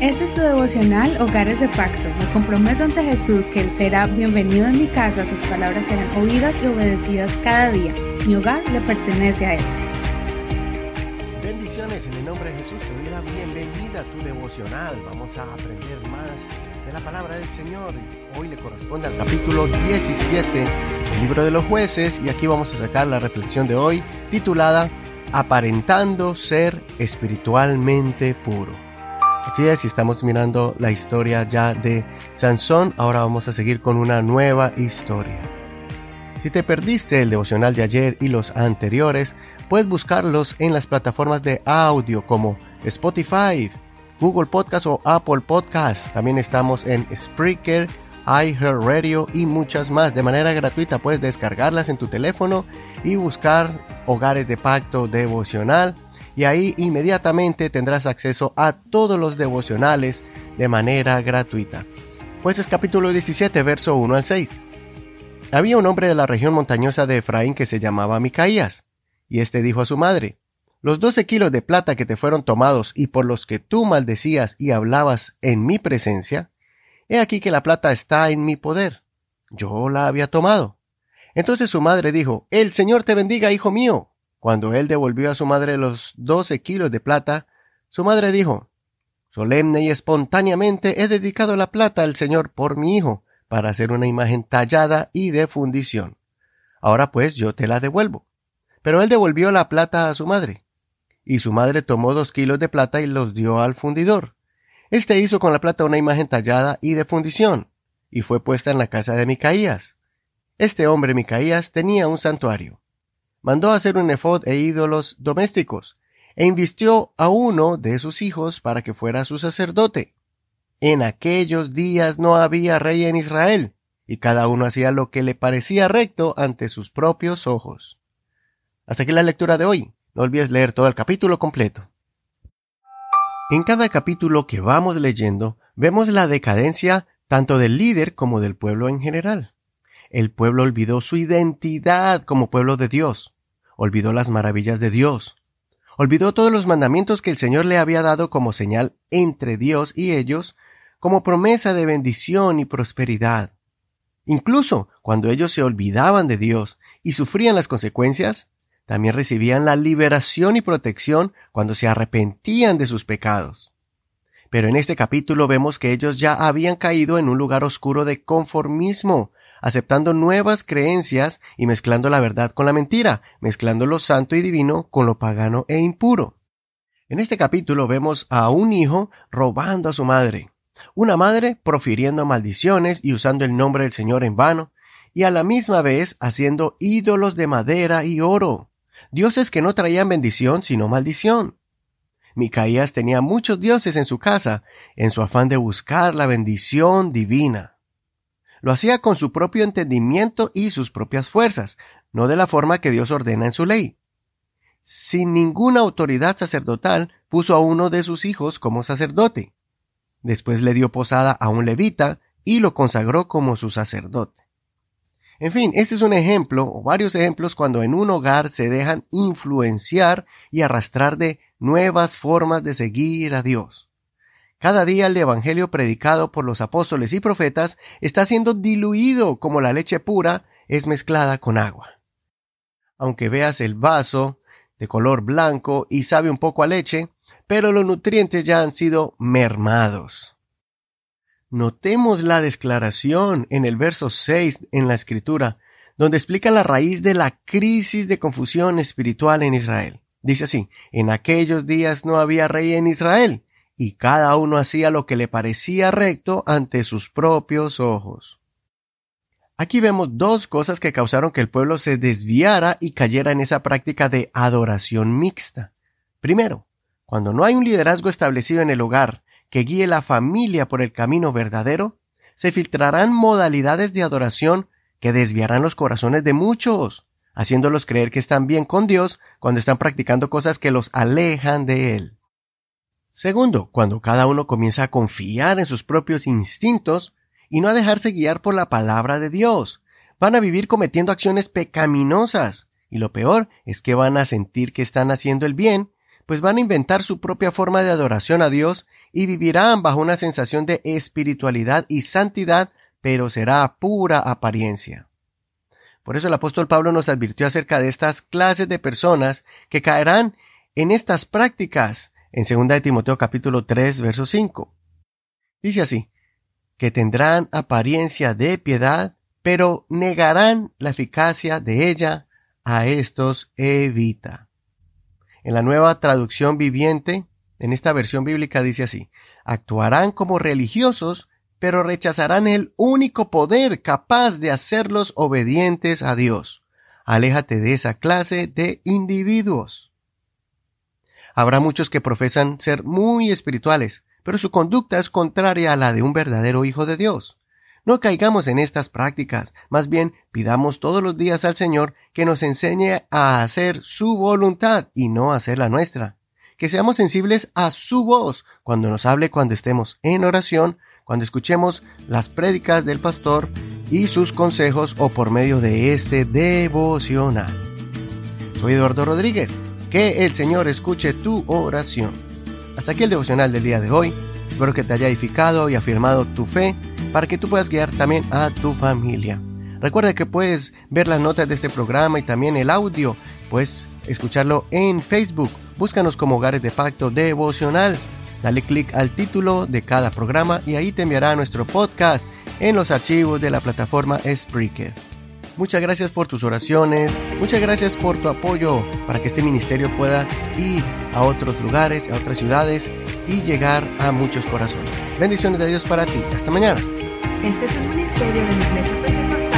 Este es tu devocional Hogares de Pacto. Me comprometo ante Jesús que Él será bienvenido en mi casa, sus palabras serán oídas y obedecidas cada día. Mi hogar le pertenece a Él. Bendiciones en el nombre de Jesús. Te doy la bienvenida a tu devocional. Vamos a aprender más de la palabra del Señor. Hoy le corresponde al capítulo 17 del libro de los jueces y aquí vamos a sacar la reflexión de hoy titulada Aparentando ser espiritualmente puro. Así es, estamos mirando la historia ya de Sansón, ahora vamos a seguir con una nueva historia. Si te perdiste el devocional de ayer y los anteriores, puedes buscarlos en las plataformas de audio como Spotify, Google Podcast o Apple Podcast. También estamos en Spreaker, iHeartRadio y muchas más. De manera gratuita puedes descargarlas en tu teléfono y buscar Hogares de Pacto Devocional y ahí inmediatamente tendrás acceso a todos los devocionales de manera gratuita. Pues es capítulo 17, verso 1 al 6. Había un hombre de la región montañosa de Efraín que se llamaba Micaías, y éste dijo a su madre, Los doce kilos de plata que te fueron tomados y por los que tú maldecías y hablabas en mi presencia, he aquí que la plata está en mi poder. Yo la había tomado. Entonces su madre dijo, El Señor te bendiga, hijo mío. Cuando él devolvió a su madre los doce kilos de plata, su madre dijo, Solemne y espontáneamente he dedicado la plata al Señor por mi hijo, para hacer una imagen tallada y de fundición. Ahora pues yo te la devuelvo. Pero él devolvió la plata a su madre. Y su madre tomó dos kilos de plata y los dio al fundidor. Este hizo con la plata una imagen tallada y de fundición, y fue puesta en la casa de Micaías. Este hombre Micaías tenía un santuario mandó hacer un efod e ídolos domésticos, e invistió a uno de sus hijos para que fuera su sacerdote. En aquellos días no había rey en Israel, y cada uno hacía lo que le parecía recto ante sus propios ojos. Hasta aquí la lectura de hoy. No olvides leer todo el capítulo completo. En cada capítulo que vamos leyendo, vemos la decadencia tanto del líder como del pueblo en general. El pueblo olvidó su identidad como pueblo de Dios, olvidó las maravillas de Dios, olvidó todos los mandamientos que el Señor le había dado como señal entre Dios y ellos, como promesa de bendición y prosperidad. Incluso cuando ellos se olvidaban de Dios y sufrían las consecuencias, también recibían la liberación y protección cuando se arrepentían de sus pecados. Pero en este capítulo vemos que ellos ya habían caído en un lugar oscuro de conformismo, aceptando nuevas creencias y mezclando la verdad con la mentira, mezclando lo santo y divino con lo pagano e impuro. En este capítulo vemos a un hijo robando a su madre, una madre profiriendo maldiciones y usando el nombre del Señor en vano, y a la misma vez haciendo ídolos de madera y oro, dioses que no traían bendición sino maldición. Micaías tenía muchos dioses en su casa, en su afán de buscar la bendición divina. Lo hacía con su propio entendimiento y sus propias fuerzas, no de la forma que Dios ordena en su ley. Sin ninguna autoridad sacerdotal, puso a uno de sus hijos como sacerdote. Después le dio posada a un levita y lo consagró como su sacerdote. En fin, este es un ejemplo, o varios ejemplos, cuando en un hogar se dejan influenciar y arrastrar de nuevas formas de seguir a Dios. Cada día el Evangelio predicado por los apóstoles y profetas está siendo diluido como la leche pura es mezclada con agua. Aunque veas el vaso de color blanco y sabe un poco a leche, pero los nutrientes ya han sido mermados. Notemos la declaración en el verso 6 en la escritura, donde explica la raíz de la crisis de confusión espiritual en Israel. Dice así, en aquellos días no había rey en Israel, y cada uno hacía lo que le parecía recto ante sus propios ojos. Aquí vemos dos cosas que causaron que el pueblo se desviara y cayera en esa práctica de adoración mixta. Primero, cuando no hay un liderazgo establecido en el hogar que guíe la familia por el camino verdadero, se filtrarán modalidades de adoración que desviarán los corazones de muchos, haciéndolos creer que están bien con Dios cuando están practicando cosas que los alejan de Él. Segundo, cuando cada uno comienza a confiar en sus propios instintos y no a dejarse guiar por la palabra de Dios. Van a vivir cometiendo acciones pecaminosas y lo peor es que van a sentir que están haciendo el bien, pues van a inventar su propia forma de adoración a Dios y vivirán bajo una sensación de espiritualidad y santidad, pero será pura apariencia. Por eso el apóstol Pablo nos advirtió acerca de estas clases de personas que caerán en estas prácticas en 2 de Timoteo capítulo 3 verso 5. Dice así, que tendrán apariencia de piedad, pero negarán la eficacia de ella, a estos evita. En la nueva traducción viviente, en esta versión bíblica dice así, actuarán como religiosos, pero rechazarán el único poder capaz de hacerlos obedientes a Dios. Aléjate de esa clase de individuos. Habrá muchos que profesan ser muy espirituales, pero su conducta es contraria a la de un verdadero hijo de Dios. No caigamos en estas prácticas, más bien pidamos todos los días al Señor que nos enseñe a hacer su voluntad y no hacer la nuestra. Que seamos sensibles a su voz cuando nos hable cuando estemos en oración, cuando escuchemos las prédicas del pastor y sus consejos o por medio de este devocional. Soy Eduardo Rodríguez. Que el Señor escuche tu oración. Hasta aquí el devocional del día de hoy. Espero que te haya edificado y afirmado tu fe para que tú puedas guiar también a tu familia. Recuerda que puedes ver las notas de este programa y también el audio. Puedes escucharlo en Facebook. Búscanos como Hogares de Pacto Devocional. Dale clic al título de cada programa y ahí te enviará nuestro podcast en los archivos de la plataforma Spreaker. Muchas gracias por tus oraciones, muchas gracias por tu apoyo para que este ministerio pueda ir a otros lugares, a otras ciudades y llegar a muchos corazones. Bendiciones de Dios para ti. Hasta mañana. Este es un ministerio de la Iglesia Pentecostal